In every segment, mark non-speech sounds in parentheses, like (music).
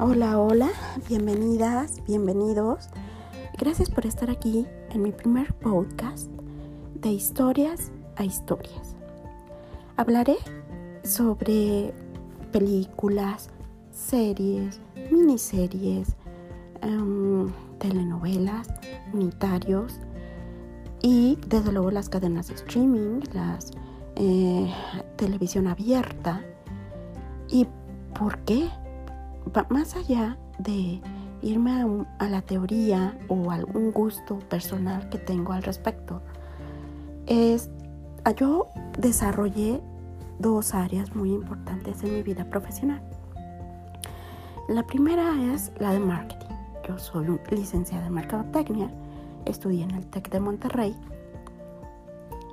Hola, hola, bienvenidas, bienvenidos. Gracias por estar aquí en mi primer podcast de historias a historias. Hablaré sobre películas, series, miniseries, em, telenovelas, unitarios y desde luego las cadenas de streaming, las eh, televisión abierta. ¿Y por qué? Más allá de irme a, la teoría o algún gusto personal que tengo al respecto, es yo desarrollé dos áreas muy importantes en mi vida profesional. La primera es la de marketing. Yo soy licenciada en mercadotecnia, estudié en el TEC de Monterrey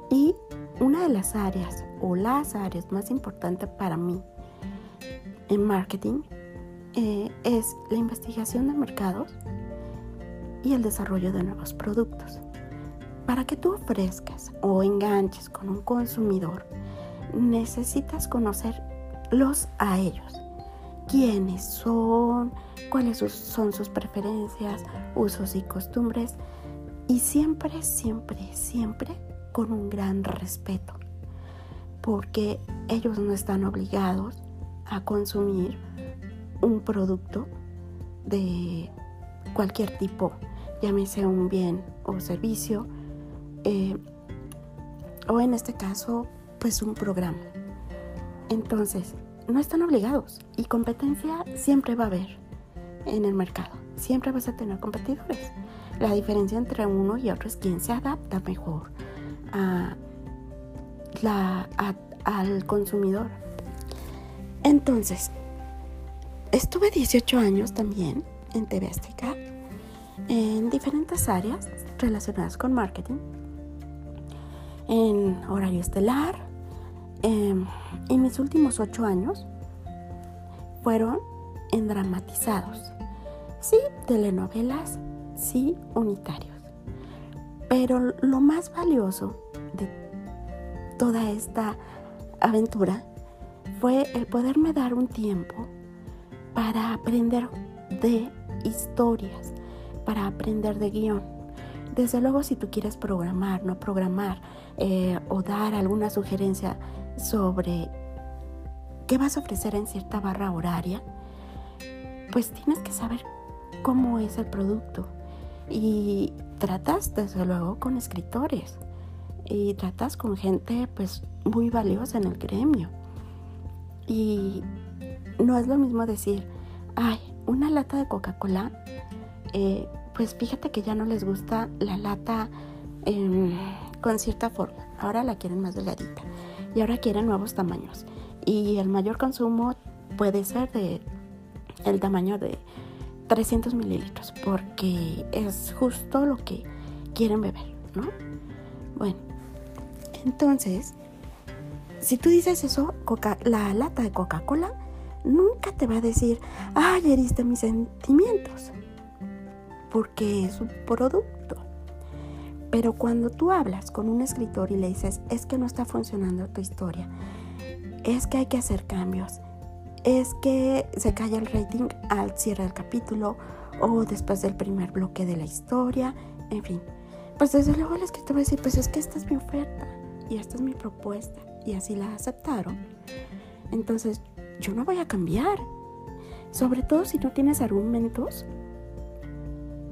y una de las áreas o las áreas más importantes para mí en marketing eh, es la investigación de mercados y el desarrollo de nuevos productos. Para que tú ofrezcas o enganches con un consumidor, necesitas conocerlos a ellos. ¿Quiénes son? ¿Cuáles son sus preferencias, usos y costumbres? Y siempre, siempre, siempre con un gran respeto. Porque ellos no están obligados a consumir un producto de cualquier tipo, llámese un bien o servicio, eh, o en este caso, pues un programa. Entonces, no están obligados y competencia siempre va a haber en el mercado. Siempre vas a tener competidores. La diferencia entre uno y otro es quién se adapta mejor a la, al consumidor. Entonces, Estuve 18 años también en TV Azteca, en diferentes áreas relacionadas con marketing, en horario estelar. Em, y mis últimos 8 años fueron en dramatizados. Sí, telenovelas, sí, unitarios. Pero lo más valioso de toda esta aventura fue el poderme dar un tiempo para aprender de historias, para aprender de guion. Desde luego si tú quieres programar, no programar eh, o dar alguna sugerencia sobre qué vas a ofrecer en cierta barra horaria, pues tienes que saber cómo es el producto. Y tratas desde luego con escritores y tratas con gente pues muy valiosa en el gremio. Y no es lo mismo decir, ay, una lata de Coca-Cola, eh, pues fíjate que ya no les gusta la lata em, con cierta forma. Ahora la quieren más delgadita y ahora quieren nuevos tamaños. Y el mayor consumo puede ser de el tamaño de 300 mililitros porque es justo lo que quieren beber, ¿no? Bueno, entonces, si tú dices eso, Coca la lata de Coca-Cola nunca te va a decir, ay, heriste mis sentimientos, porque es un producto. Pero cuando tú hablas con un escritor y le dices, es que no está funcionando tu historia, es que hay que hacer cambios, es que se cae el rating al cierre del capítulo o después del primer bloque de la historia, en fin. Pues desde luego el escritor va a decir, pues es que esta es mi oferta y esta es mi propuesta y así la aceptaron. Entonces yo no voy a cambiar. Sobre todo si no tienes argumentos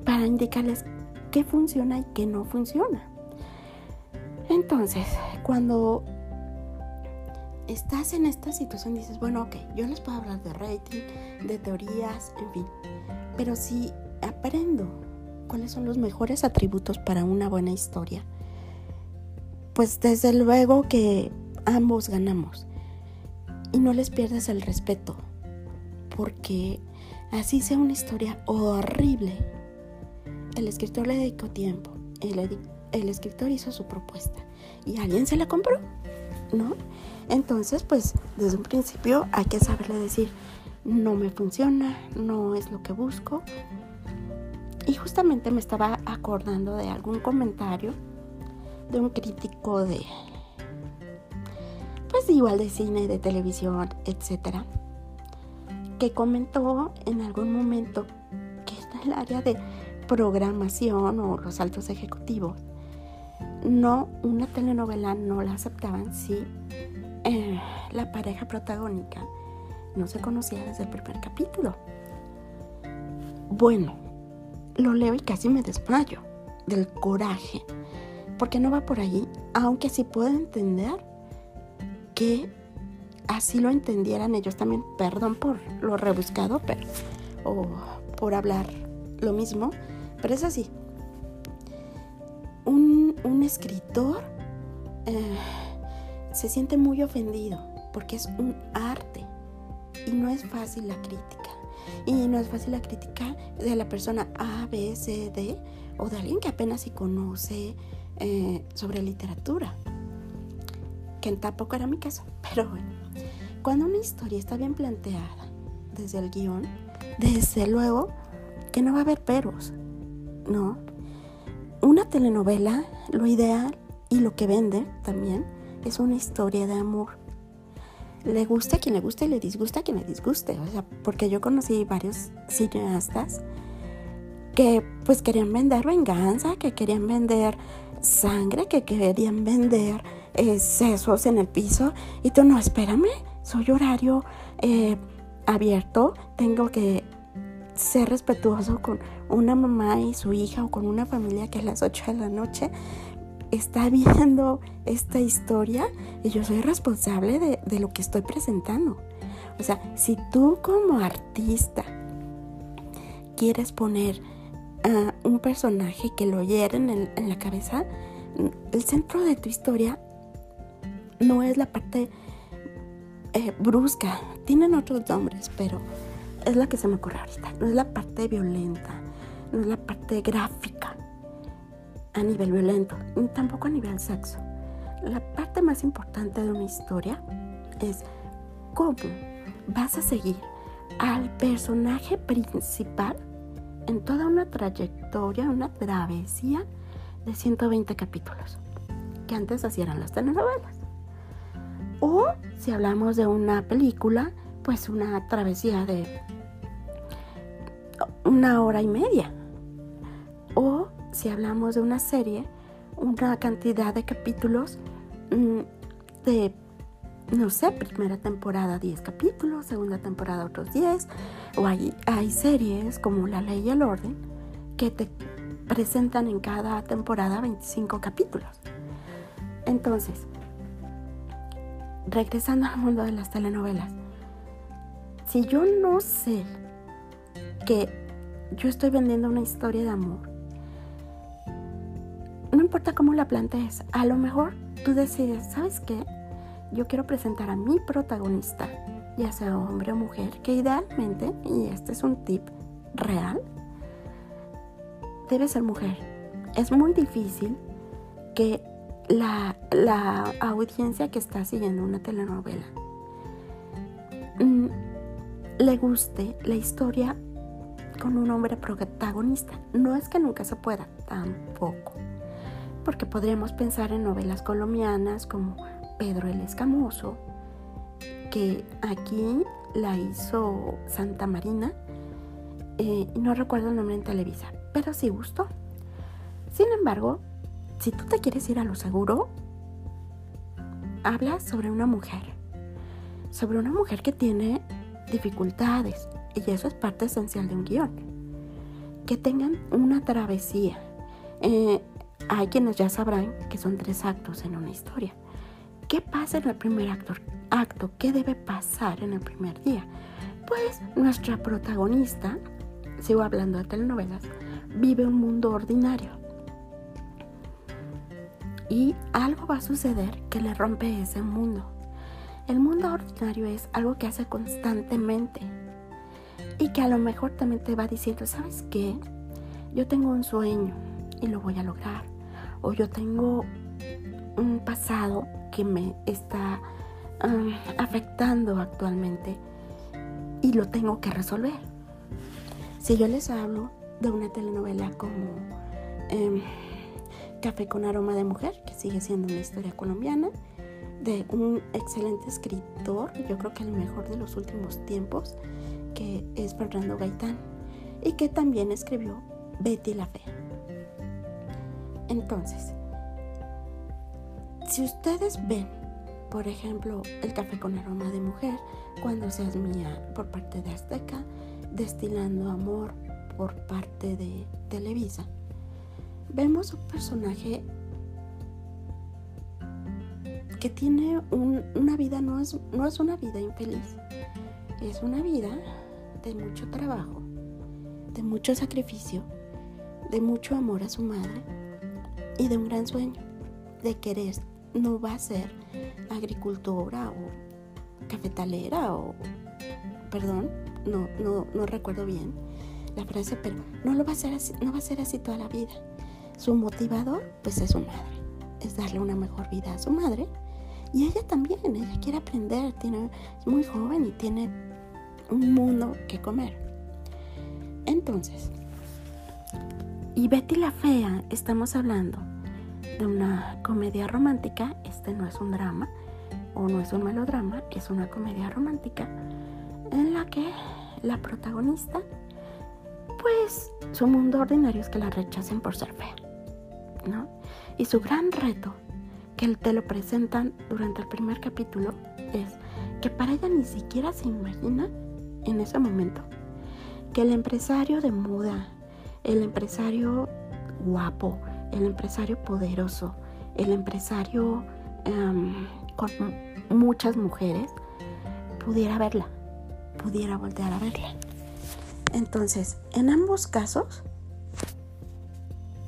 para indicarles qué funciona y qué no funciona. Entonces, cuando estás en esta situación, dices, bueno, ok, yo les puedo hablar de rating, de teorías, en fin. Pero si aprendo cuáles son los mejores atributos para una buena historia, pues desde luego que ambos ganamos y no les pierdas el respeto, porque así sea una historia horrible. El escritor le dedicó tiempo, el, el escritor hizo su propuesta y alguien se la compró, ¿no? Entonces, pues desde un principio hay que saberle decir, no me funciona, no es lo que busco. Y justamente me estaba acordando de algún comentario de un crítico de pues igual de cine, de televisión, etcétera, que comentó en algún momento que en el área de programación o los altos ejecutivos, no, una telenovela no la aceptaban si eh, la pareja protagónica no se conocía desde el primer capítulo. Bueno, lo leo y casi me desmayo del coraje, porque no va por allí, aunque sí puedo entender que así lo entendieran ellos también, perdón por lo rebuscado, pero, o por hablar lo mismo, pero es así. Un, un escritor eh, se siente muy ofendido porque es un arte y no es fácil la crítica. Y no es fácil la crítica de la persona A, B, C, D o de alguien que apenas si conoce eh, sobre literatura. Que tampoco era mi caso, (laughs) pero bueno. Cuando una historia está bien planteada desde el guion, desde luego que no va a haber peros, ¿no? Una telenovela, lo ideal y lo que vende también es una historia de amor le gusta a quien le guste y le disgusta a quien le disguste. O sea, porque yo conocí varios cineastas que pues querían vender venganza, que querían vender sangre, que querían vender eh, en el piso. Y tú no, espérame, soy horario eh, abierto, tengo que ser respetuoso con una mamá y su hija o con una familia que a las 8 de la noche está (laughs) viendo esta historia y yo soy responsable de, lo que estoy presentando. O sea, si tú como artista quieres poner a un personaje que lo hieren en, la cabeza, el centro de tu historia no es la parte eh, brusca. Tienen otros nombres, pero es la que se me ocurre ahorita. No es la parte violenta, no es la parte gráfica a nivel violento, ni tampoco a nivel sexo. La parte más importante de una historia es cómo vas a seguir al personaje principal en toda una trayectoria, una travesía de 120 capítulos, que antes hacían las telenovelas. O si hablamos de una película, pues una travesía de una hora y media. O si hablamos de una serie, una cantidad de capítulos mm, de, no sé, primera temporada 10 capítulos, segunda temporada otros 10, o hay, hay series como La Ley y el Orden que te presentan en cada temporada 25 capítulos. Entonces, regresando al mundo de las telenovelas, si yo no sé que yo estoy vendiendo una historia de amor, no importa cómo la plantees, a lo mejor tú decides, ¿sabes qué? Yo quiero presentar a mi protagonista, ya sea hombre o mujer, que idealmente, y este es un tip real, debe ser mujer. Es muy difícil que la, audiencia que está siguiendo una telenovela mm, le guste la historia con un hombre protagonista. No es que nunca se pueda, tampoco porque podríamos pensar en novelas colombianas como Pedro el Escamoso, que aquí la hizo Santa Marina, eh, no recuerdo el nombre en Televisa, pero sí gustó. Sin embargo, si tú te quieres ir a lo seguro, habla sobre una mujer, sobre una mujer que tiene dificultades, y eso es parte esencial de un guion. Que tengan una travesía. Eh, hay quienes ya sabrán que son tres actos en una historia. ¿Qué pasa en el primer acto? acto? ¿Qué debe pasar en el primer día? Pues nuestra protagonista, sigo hablando de telenovelas, vive un mundo ordinario. Y algo va a suceder que le rompe ese mundo. El mundo ordinario es algo que hace constantemente y que a lo mejor también te va diciendo, ¿sabes qué? Yo tengo un sueño y lo voy a lograr o yo tengo un pasado que me está afectando actualmente y lo tengo que resolver. Si yo les hablo de una telenovela como em, Café con aroma de mujer, que sigue siendo una historia colombiana, de un excelente escritor, yo creo que el mejor de los últimos tiempos, que es Fernando Gaitán y que también escribió Betty la Fea. Entonces, si ustedes ven, por ejemplo, El café con aroma de mujer, Cuando seas mía por parte de Azteca, Destilando amor por parte de Televisa, vemos un personaje que tiene una vida, no es, no es una vida infeliz, es una vida de mucho trabajo, de mucho sacrificio, de mucho amor a su madre y de un gran sueño, de querer, no va a ser agricultora o cafetalera o, perdón, no, no, no recuerdo bien la frase, pero no lo va a ser así, no va a ser así toda la vida. Su motivador, pues es su madre, es darle una mejor vida a su madre. Y ella también, ella quiere aprender, tiene, es muy joven y tiene un mundo que comer. Entonces, y Betty la Fea, estamos hablando de una comedia romántica, este no es un drama o no es un melodrama, es una comedia romántica en la que la protagonista, pues su mundo ordinario es que la rechacen por ser fea, Y su gran reto, que te lo presentan durante el primer capítulo, es que para ella ni siquiera se imagina en ese momento que el empresario de moda, el empresario guapo, el empresario poderoso, el empresario em, con muchas mujeres, pudiera verla, pudiera voltear a verla. Entonces, en ambos casos,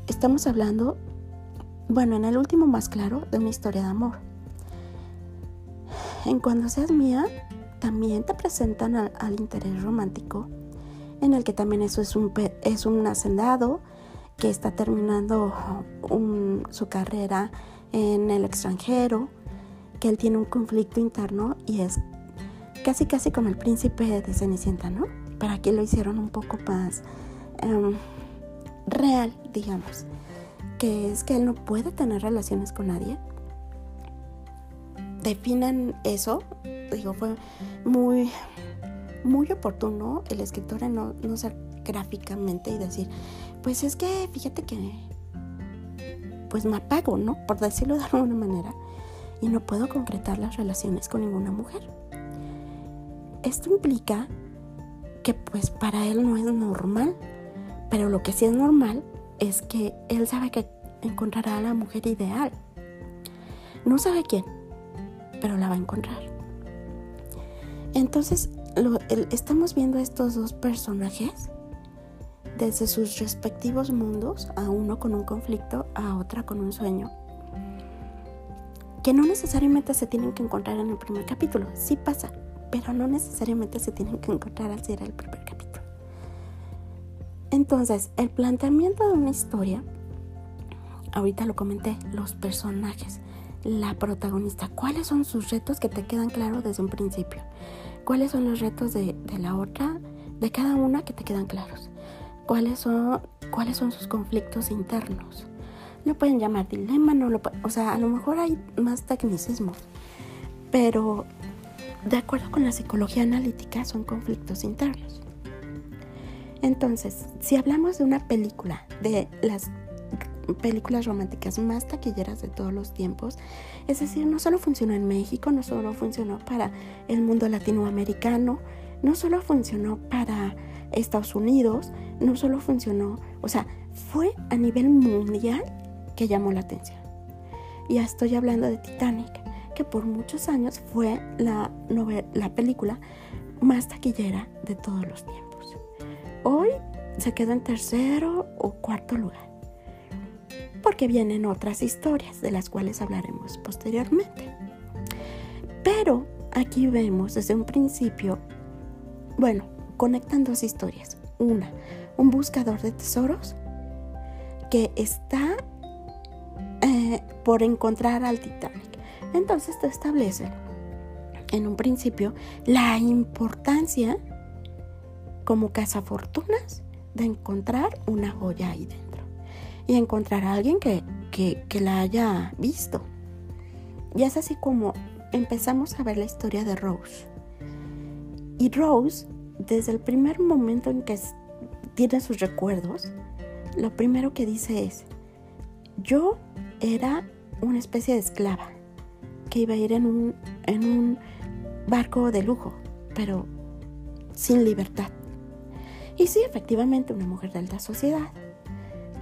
estamos hablando, bueno, en el último más claro, de una historia de amor. En Cuando seas mía, también te presentan al, interés romántico, en el que también eso es un, es un hacendado que está terminando su carrera en el extranjero, que él tiene un conflicto interno y es casi casi como el príncipe de Cenicienta, ¿no? Para que lo hicieron un poco más em, real, digamos, que es que él no puede tener relaciones con nadie. Definan eso, digo, fue muy, muy oportuno el escritor en no, no ser gráficamente y decir, pues es que fíjate que pues me apago, ¿no? Por decirlo de alguna manera. Y no puedo concretar las relaciones con ninguna mujer. Esto implica que pues para él no es normal, pero lo que sí es normal es que él sabe que encontrará a la mujer ideal. No sabe quién, pero la va a encontrar. Entonces, estamos viendo estos dos personajes desde sus respectivos mundos, a uno con un conflicto, a otra con un sueño, que no necesariamente se tienen que encontrar en el primer capítulo, sí pasa, pero no necesariamente se tienen que encontrar al ser el primer. Entonces, el planteamiento de una historia, ahorita lo comenté, los personajes, la protagonista, cuáles son sus retos que te quedan claros desde un principio, cuáles son los retos de, de la otra, de cada una que te quedan claros cuáles son, cuáles son sus conflictos internos. Lo pueden llamar dilema, no lo o sea, a lo mejor hay más tecnicismos, pero de acuerdo con la psicología analítica son conflictos internos. Entonces, si hablamos de una película, de las películas románticas más taquilleras de todos los tiempos, es decir, no solo funcionó en México, no solo funcionó para el mundo latinoamericano, no solo funcionó para Estados Unidos, no solo funcionó, o sea, fue a nivel mundial que llamó la atención. Ya estoy hablando de Titanic, que por muchos años fue la, la película más taquillera de todos los tiempos. Hoy se queda en tercero o cuarto lugar, porque vienen otras historias de las cuales hablaremos posteriormente. Pero aquí vemos desde un principio, bueno, conectan dos historias. Una, un buscador de tesoros que está eh, por encontrar al Titanic. Entonces te establece en un principio la importancia como cazafortunas de encontrar una joya ahí dentro y encontrar a alguien que, que la haya visto. Y es así como empezamos a ver la historia de Rose. Y Rose desde el primer momento en que tiene sus recuerdos, lo primero que dice es, yo era una especie de esclava que iba a ir en un, en un barco de lujo, pero sin libertad. Y sí, efectivamente, una mujer de alta sociedad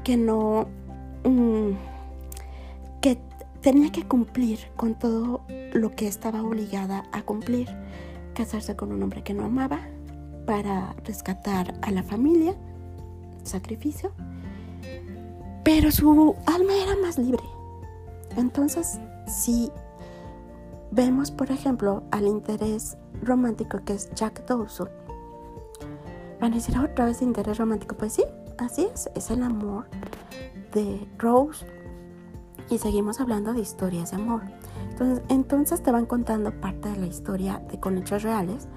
que no... Mm, que tenía que cumplir con todo lo que estaba obligada a cumplir. Casarse con un hombre que no amaba para rescatar a la familia, sacrificio. Pero su alma era más libre. Entonces, si vemos, por ejemplo, al interés romántico que es Jack Dawson, van a decir otra vez interés romántico. Pues sí, así es, es el amor de Rose. Y seguimos hablando de historias de amor. Entonces, entonces te van contando parte de la historia de con hechos reales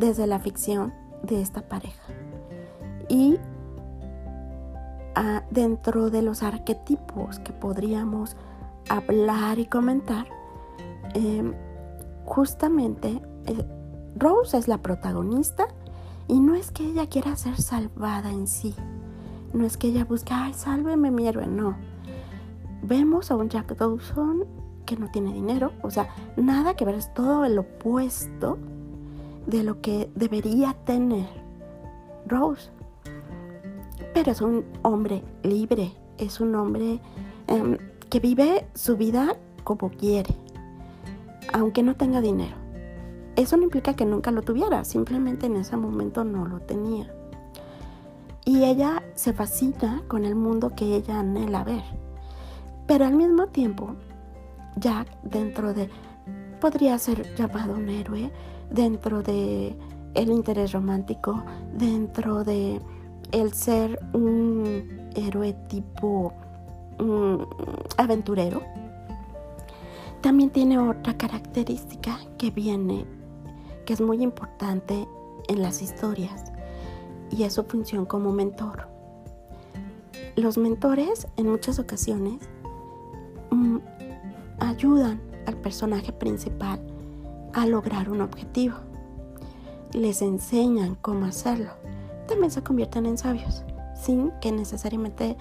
desde la ficción de esta pareja. Y ah, dentro de los arquetipos que podríamos hablar y comentar, em, justamente eh, Rose es la protagonista y no es que ella quiera ser salvada en sí, no es que ella busque, ay, sálveme mi héroe, no. Vemos a un Jack Dawson que no tiene dinero, o sea, nada que ver, es todo el opuesto de lo que debería tener Rose. Pero es un hombre libre, es un hombre em, que vive su vida como quiere, aunque no tenga dinero. Eso no implica que nunca lo tuviera, simplemente en ese momento no lo tenía. Y ella se fascina con el mundo que ella anhela ver. Pero al mismo tiempo, Jack, dentro de, podría ser llamado un héroe, dentro de el interés romántico, dentro de el ser un héroe tipo aventurero, también tiene otra característica que viene que es muy importante en las historias y es su función como mentor. Los mentores en muchas ocasiones mm, ayudan al personaje principal a lograr un objetivo. Les enseñan cómo hacerlo. También se convierten en sabios sin que necesariamente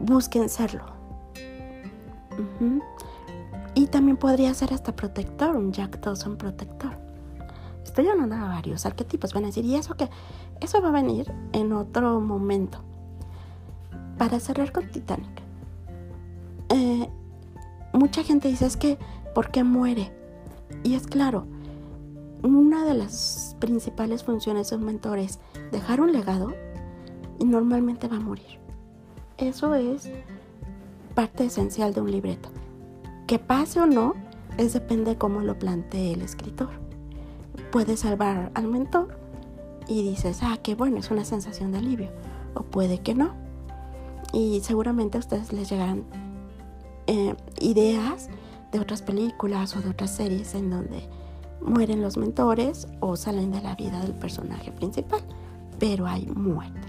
busquen serlo. Y también podría ser hasta protector, un Jack Dawson protector estoy hablando de varios arquetipos. Van a decir, ¿y eso qué? Eso va a venir en otro momento. Para cerrar con Titanic. Eh, mucha gente dice, es que, ¿por qué muere? Y es claro, una de las principales funciones de un mentor es dejar un legado y normalmente va a morir. Eso es parte esencial de un libreto. Que pase o no, depende de cómo lo plantee el escritor puede salvar al mentor y dices, ah, qué bueno, es una sensación de alivio. O puede que no. Y seguramente a ustedes les llegarán eh, ideas de otras películas o de otras series en donde mueren los mentores o salen de la vida del personaje principal, pero hay muerte.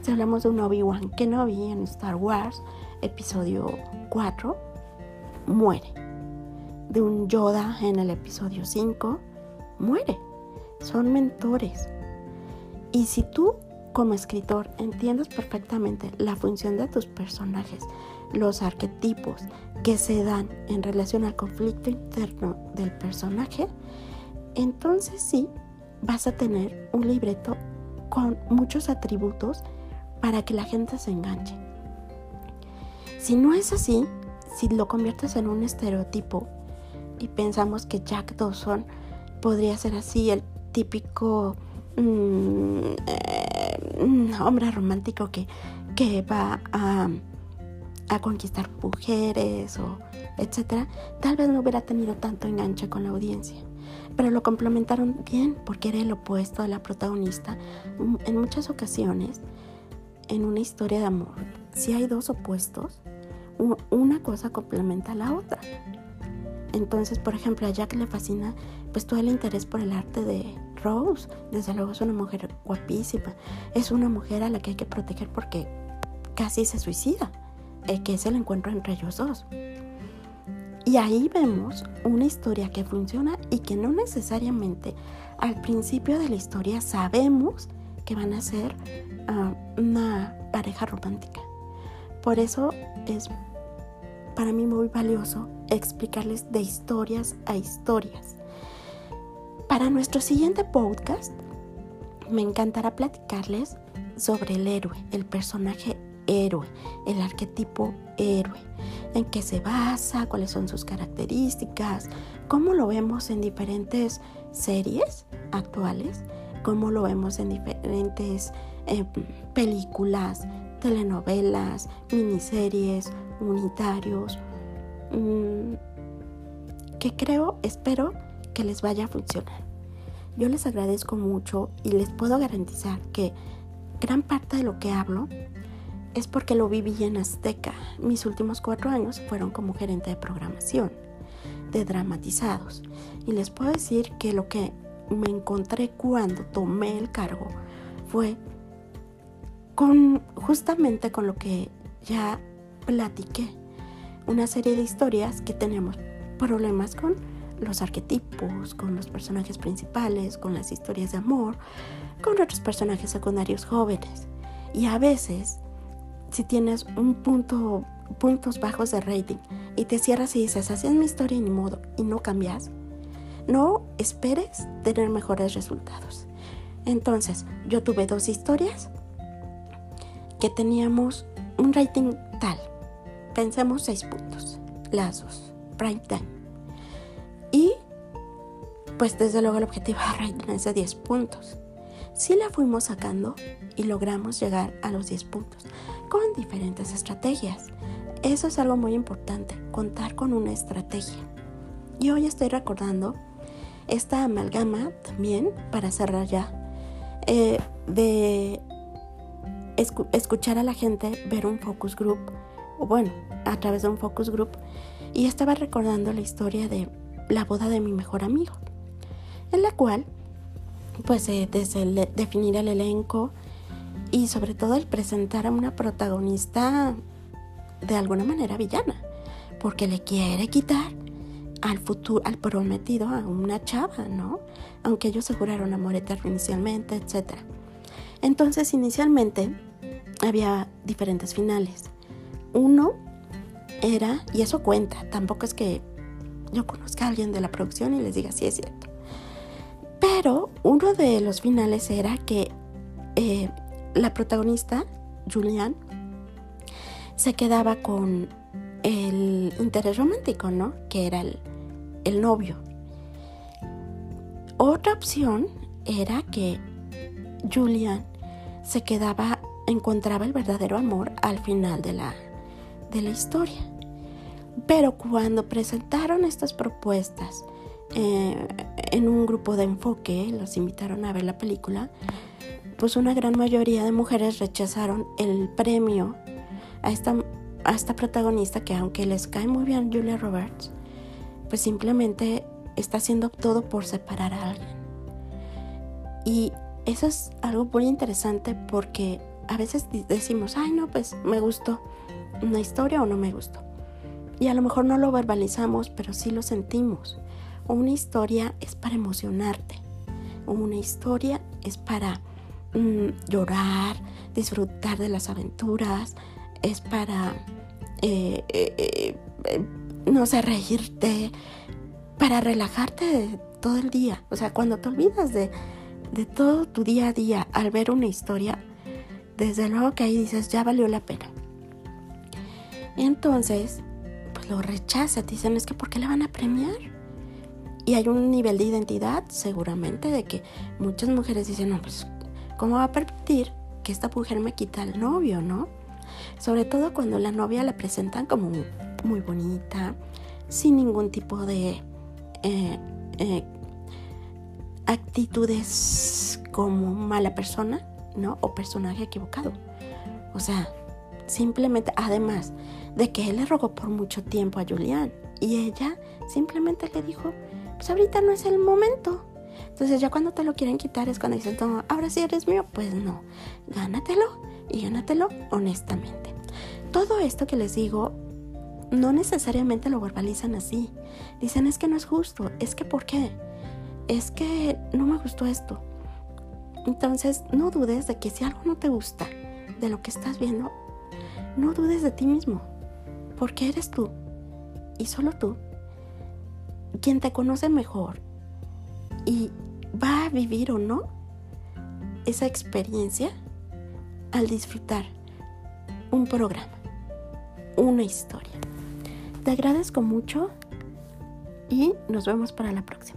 Si hablamos de un Obi-Wan Kenobi en Star Wars, episodio 4, muere. De un Yoda en el episodio 5, muere. Son mentores. Y si tú como escritor entiendes perfectamente la función de tus personajes, los arquetipos que se dan en relación al conflicto interno del personaje, entonces sí vas a tener un libreto con muchos atributos para que la gente se enganche. Si no es así, si lo conviertes en un estereotipo y pensamos que Jack Dawson podría ser así, el típico mm, eh, hombre romántico que, que va a, a, conquistar mujeres o etcétera, tal vez no hubiera tenido tanto enganche con la audiencia. Pero lo complementaron bien porque era el opuesto de la protagonista. En muchas ocasiones, en una historia de amor, si hay dos opuestos, una cosa complementa a la otra. Entonces, por ejemplo, a Jack le fascina pues todo el interés por el arte de Rose. Desde luego es una mujer guapísima. Es una mujer a la que hay que proteger porque casi se suicida, eh, que es el encuentro entre ellos dos. Y ahí vemos una historia que funciona y que no necesariamente al principio de la historia sabemos que van a ser ah, una pareja romántica. Por eso es para mí muy valioso explicarles de historias a historias. Para nuestro siguiente podcast, me encantará platicarles sobre el héroe, el personaje héroe, el arquetipo héroe, en qué se basa, cuáles son sus características, cómo lo vemos en diferentes series actuales, cómo lo vemos en diferentes eh, películas, telenovelas, miniseries, unitarios, mm, que creo, espero que les vaya a funcionar. Yo les agradezco mucho y les puedo garantizar que gran parte de lo que hablo es porque lo viví en Azteca. Mis últimos cuatro años fueron como gerente de programación de dramatizados. Y les puedo decir que lo que me encontré cuando tomé el cargo fue con justamente con lo que ya platiqué. Una serie de historias que tenemos problemas con los arquetipos, con los personajes principales, con las historias de amor, con otros personajes secundarios jóvenes. Y a veces si tienes un punto, puntos bajos de rating y te cierras y dices, así es mi historia y ni modo, y no cambias, no esperes tener mejores resultados. Entonces, yo tuve dos historias que teníamos un rating tal. Pensemos seis puntos, las dos, prime time. Pues desde luego el objetivo de rating es de 10 puntos. Si la fuimos sacando y logramos llegar a los 10 puntos con diferentes estrategias. Eso es algo muy importante, contar con una estrategia. Y hoy estoy recordando esta amalgama también, para cerrar ya, eh, de escuchar a la gente, ver un focus group, o bueno, a través de un focus group, y estaba recordando la historia de la boda de mi mejor amigo, en la cual, pues eh, desde el definir el elenco, y sobre todo el presentar a una protagonista de alguna manera villana, porque le quiere quitar al futuro, al prometido a una chava, ¿no? Aunque ellos se juraron amor eterno inicialmente, etc. Entonces, inicialmente había diferentes finales. Uno era, y eso cuenta, tampoco es que yo conozca a alguien de la producción y les diga si es cierto. Pero uno de los finales era que eh, la protagonista, Julian, se quedaba con el interés romántico, ¿no? Que era el, el novio. Otra opción era que Julian se quedaba, encontraba el verdadero amor al final de la, de la historia. Pero cuando presentaron estas propuestas eh, en un grupo de enfoque, los invitaron a ver la película, pues una gran mayoría de mujeres rechazaron el premio a esta, a esta protagonista que aunque les cae muy bien Julia Roberts, pues simplemente está haciendo todo por separar a alguien. Y eso es algo muy interesante porque a veces decimos, ay no, pues me gustó una historia o no me gustó. Y a lo mejor no lo verbalizamos, pero sí lo sentimos. Una historia es para emocionarte. Una historia es para Mm, llorar, disfrutar de las aventuras, es para, eh, eh, eh, no sé, reírte, para relajarte todo el día. O sea, cuando te olvidas de, de todo tu día a día al ver una historia, desde luego que ahí dices, ya valió la pena. Entonces, pues lo rechazas, dicen, es que ¿por qué le van a premiar? Y hay un nivel de identidad, seguramente, de que muchas mujeres dicen, no, pues ¿Cómo va a permitir que esta mujer me quita al novio, no? Sobre todo cuando la novia la presentan como muy bonita, sin ningún tipo de eh, eh, actitudes como mala persona, ¿no? O personaje equivocado. O sea, simplemente, además de que él le rogó por mucho tiempo a Julián y ella simplemente le dijo, pues ahorita no es el momento. Entonces ya cuando te lo quieren quitar es cuando dicen, no, ahora sí eres mío. Pues no, gánatelo y gánatelo honestamente. Todo esto que les digo no necesariamente lo verbalizan así. Dicen es que no es justo, es que ¿por qué? Es que no me gustó esto. Entonces, no dudes de que si algo no te gusta de lo que estás viendo, no dudes de ti mismo, porque eres tú y solo tú quien te conoce mejor y va a vivir o no esa experiencia al disfrutar un programa, una historia. Te agradezco mucho y nos vemos para la próxima.